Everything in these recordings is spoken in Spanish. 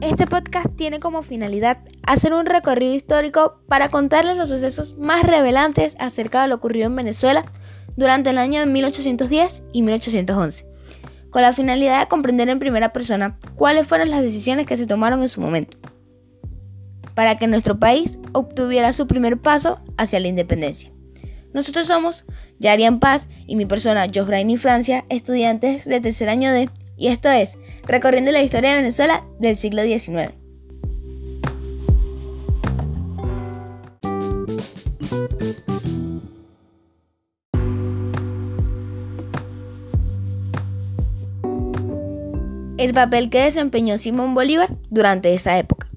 Este podcast tiene como finalidad hacer un recorrido histórico para contarles los sucesos más revelantes acerca de lo ocurrido en Venezuela durante el año de 1810 y 1811, con la finalidad de comprender en primera persona cuáles fueron las decisiones que se tomaron en su momento, para que nuestro país obtuviera su primer paso hacia la independencia. Nosotros somos Yarian Paz y mi persona Jofraini Francia, estudiantes de tercer año de y esto es Recorriendo la historia de Venezuela del siglo XIX. El papel que desempeñó Simón Bolívar durante esa época.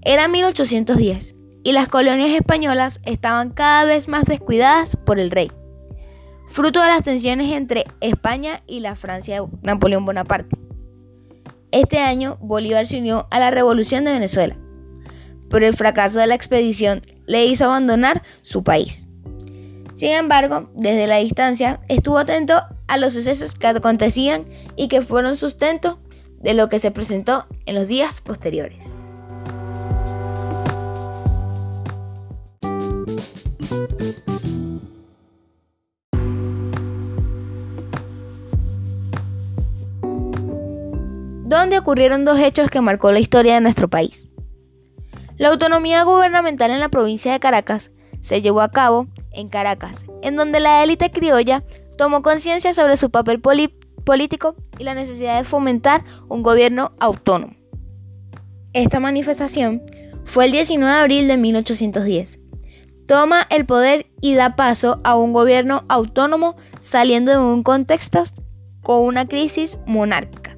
Era 1810 y las colonias españolas estaban cada vez más descuidadas por el rey fruto de las tensiones entre España y la Francia de Napoleón Bonaparte. Este año Bolívar se unió a la Revolución de Venezuela, pero el fracaso de la expedición le hizo abandonar su país. Sin embargo, desde la distancia estuvo atento a los sucesos que acontecían y que fueron sustento de lo que se presentó en los días posteriores. Ocurrieron dos hechos que marcó la historia de nuestro país. La autonomía gubernamental en la provincia de Caracas se llevó a cabo en Caracas, en donde la élite criolla tomó conciencia sobre su papel político y la necesidad de fomentar un gobierno autónomo. Esta manifestación fue el 19 de abril de 1810. Toma el poder y da paso a un gobierno autónomo saliendo de un contexto con una crisis monárquica.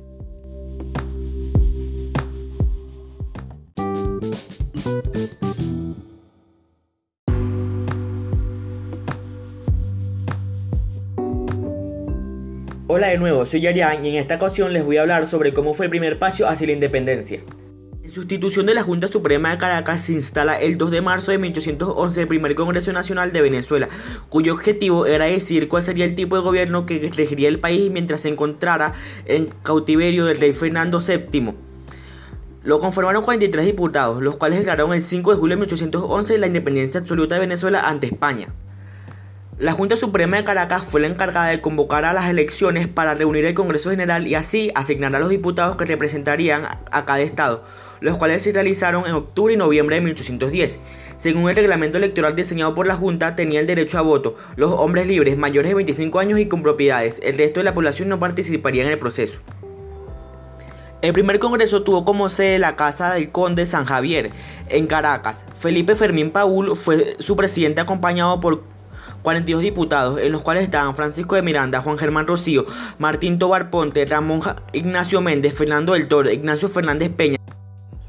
Hola de nuevo, soy Yarian y en esta ocasión les voy a hablar sobre cómo fue el primer paso hacia la independencia. En sustitución de la Junta Suprema de Caracas se instala el 2 de marzo de 1811 el primer Congreso Nacional de Venezuela, cuyo objetivo era decir cuál sería el tipo de gobierno que regiría el país mientras se encontrara en cautiverio del rey Fernando VII. Lo conformaron 43 diputados, los cuales declararon el 5 de julio de 1811 la independencia absoluta de Venezuela ante España. La Junta Suprema de Caracas fue la encargada de convocar a las elecciones para reunir el Congreso General y así asignar a los diputados que representarían a cada estado, los cuales se realizaron en octubre y noviembre de 1810. Según el reglamento electoral diseñado por la Junta, tenía el derecho a voto los hombres libres mayores de 25 años y con propiedades. El resto de la población no participaría en el proceso. El primer congreso tuvo como sede la Casa del Conde San Javier, en Caracas. Felipe Fermín Paul fue su presidente acompañado por 42 diputados, en los cuales estaban Francisco de Miranda, Juan Germán Rocío, Martín Tobar Ponte, Ramón Ignacio Méndez, Fernando del Toro, Ignacio Fernández Peña.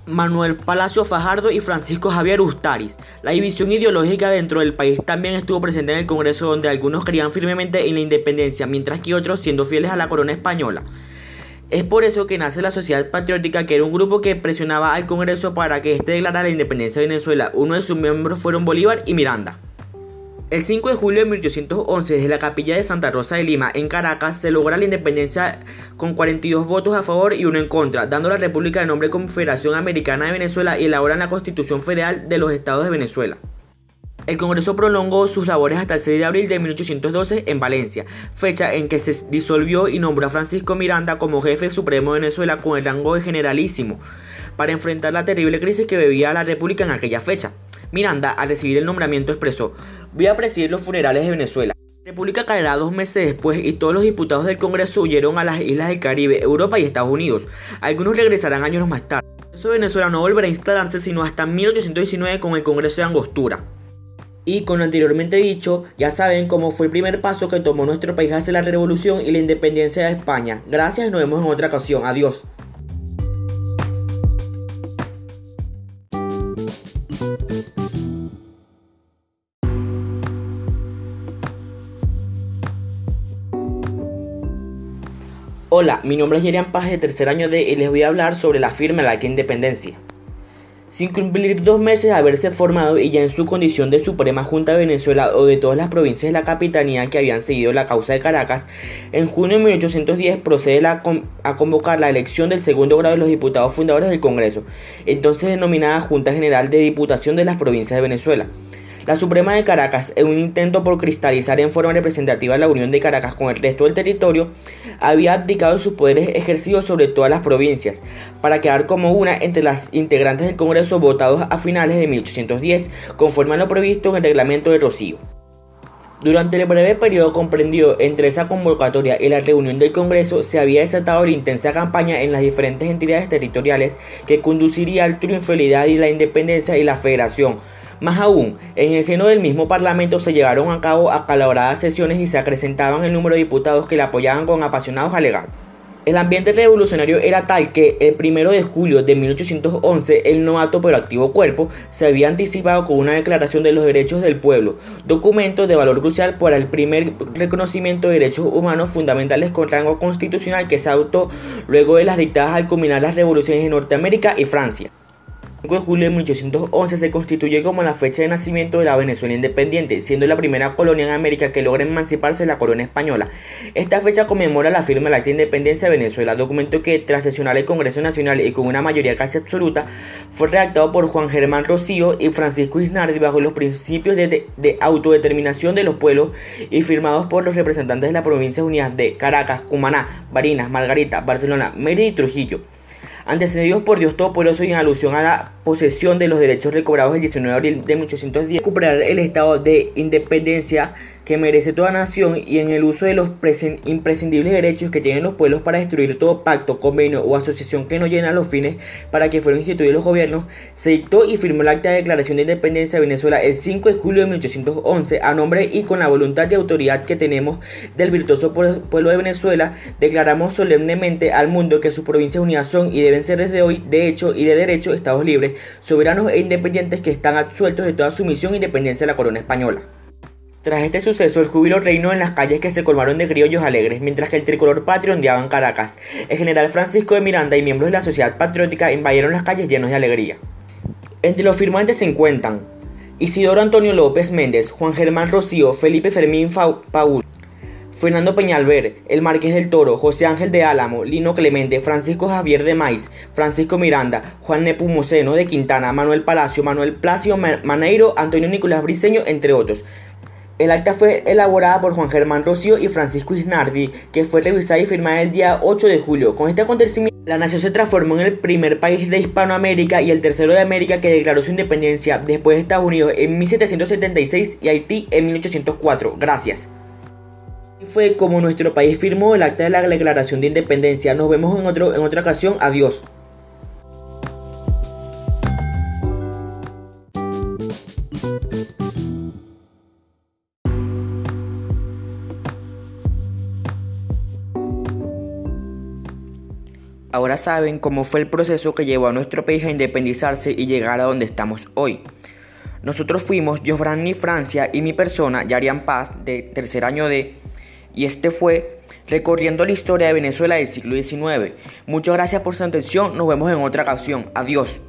Manuel Palacio Fajardo y Francisco Javier Ustaris. La división ideológica dentro del país también estuvo presente en el Congreso donde algunos creían firmemente en la independencia, mientras que otros siendo fieles a la corona española. Es por eso que nace la Sociedad Patriótica, que era un grupo que presionaba al Congreso para que éste declarara la independencia de Venezuela. Uno de sus miembros fueron Bolívar y Miranda. El 5 de julio de 1811, desde la capilla de Santa Rosa de Lima, en Caracas, se logra la independencia con 42 votos a favor y uno en contra, dando a la República de nombre Confederación Americana de Venezuela y elaboran la Constitución Federal de los Estados de Venezuela. El Congreso prolongó sus labores hasta el 6 de abril de 1812 en Valencia, fecha en que se disolvió y nombró a Francisco Miranda como jefe supremo de Venezuela con el rango de generalísimo, para enfrentar la terrible crisis que vivía la República en aquella fecha. Miranda, al recibir el nombramiento, expresó, voy a presidir los funerales de Venezuela. La República caerá dos meses después y todos los diputados del Congreso huyeron a las islas del Caribe, Europa y Estados Unidos. Algunos regresarán años más tarde. Eso de Venezuela no volverá a instalarse sino hasta 1819 con el Congreso de Angostura. Y con lo anteriormente dicho, ya saben cómo fue el primer paso que tomó nuestro país hacia la revolución y la independencia de España. Gracias, nos vemos en otra ocasión. Adiós. Hola, mi nombre es Yerian Paz de tercer año de y les voy a hablar sobre la firma de la Independencia. Sin cumplir dos meses de haberse formado y ya en su condición de Suprema Junta de Venezuela o de todas las provincias de la capitanía que habían seguido la causa de Caracas, en junio de 1810 procede a convocar la elección del segundo grado de los diputados fundadores del Congreso, entonces denominada Junta General de Diputación de las Provincias de Venezuela. La Suprema de Caracas, en un intento por cristalizar en forma representativa la unión de Caracas con el resto del territorio, había abdicado sus poderes ejercidos sobre todas las provincias, para quedar como una entre las integrantes del Congreso votados a finales de 1810, conforme a lo previsto en el reglamento de Rocío. Durante el breve periodo comprendido entre esa convocatoria y la reunión del Congreso, se había desatado la intensa campaña en las diferentes entidades territoriales que conduciría al triunfo de la independencia y la federación, más aún, en el seno del mismo Parlamento se llevaron a cabo acaloradas sesiones y se acrecentaban el número de diputados que le apoyaban con apasionados alegatos. El ambiente revolucionario era tal que el 1 de julio de 1811 el novato pero activo cuerpo se había anticipado con una declaración de los derechos del pueblo, documento de valor crucial para el primer reconocimiento de derechos humanos fundamentales con rango constitucional que se adoptó luego de las dictadas al culminar las revoluciones en Norteamérica y Francia. 5 de julio de 1811 se constituye como la fecha de nacimiento de la Venezuela independiente, siendo la primera colonia en América que logra emanciparse de la corona española. Esta fecha conmemora la firma del Acta de Independencia de Venezuela, documento que, tras sesionar el Congreso Nacional y con una mayoría casi absoluta, fue redactado por Juan Germán Rocío y Francisco Isnardi bajo los principios de, de autodeterminación de los pueblos y firmados por los representantes de las provincias unidas de Caracas, Cumaná, Barinas, Margarita, Barcelona, Mérida y Trujillo antecedidos por Dios Todopoderoso y en alusión a la posesión de los derechos recobrados el 19 de abril de 1810, recuperar el estado de independencia que merece toda nación y en el uso de los imprescindibles derechos que tienen los pueblos para destruir todo pacto, convenio o asociación que no llena los fines para que fueron instituidos los gobiernos, se dictó y firmó el acta de declaración de independencia de Venezuela el 5 de julio de 1811 a nombre y con la voluntad de autoridad que tenemos del virtuoso pueblo de Venezuela, declaramos solemnemente al mundo que sus provincias unidas son y deben ser desde hoy de hecho y de derecho estados libres, soberanos e independientes que están absueltos de toda sumisión e independencia de la corona española. Tras este suceso, el júbilo reinó en las calles que se colmaron de criollos alegres, mientras que el tricolor patrio ondeaba en Caracas. El general Francisco de Miranda y miembros de la sociedad patriótica invadieron las calles llenos de alegría. Entre los firmantes se encuentran Isidoro Antonio López Méndez, Juan Germán Rocío, Felipe Fermín Paul, Fernando Peñalver, el Marqués del Toro, José Ángel de Álamo, Lino Clemente, Francisco Javier de Maiz, Francisco Miranda, Juan Nepomuceno de Quintana, Manuel Palacio, Manuel Placio Maneiro, Antonio Nicolás Briceño, entre otros. El acta fue elaborada por Juan Germán Rocío y Francisco Isnardi, que fue revisada y firmada el día 8 de julio. Con este acontecimiento, la nación se transformó en el primer país de Hispanoamérica y el tercero de América que declaró su independencia después de Estados Unidos en 1776 y Haití en 1804. Gracias. Y fue como nuestro país firmó el acta de la Declaración de Independencia. Nos vemos en, otro, en otra ocasión. Adiós. Ahora saben cómo fue el proceso que llevó a nuestro país a independizarse y llegar a donde estamos hoy. Nosotros fuimos Josbrani Francia y mi persona, Yarian Paz, de tercer año de, y este fue recorriendo la historia de Venezuela del siglo XIX. Muchas gracias por su atención, nos vemos en otra ocasión. Adiós.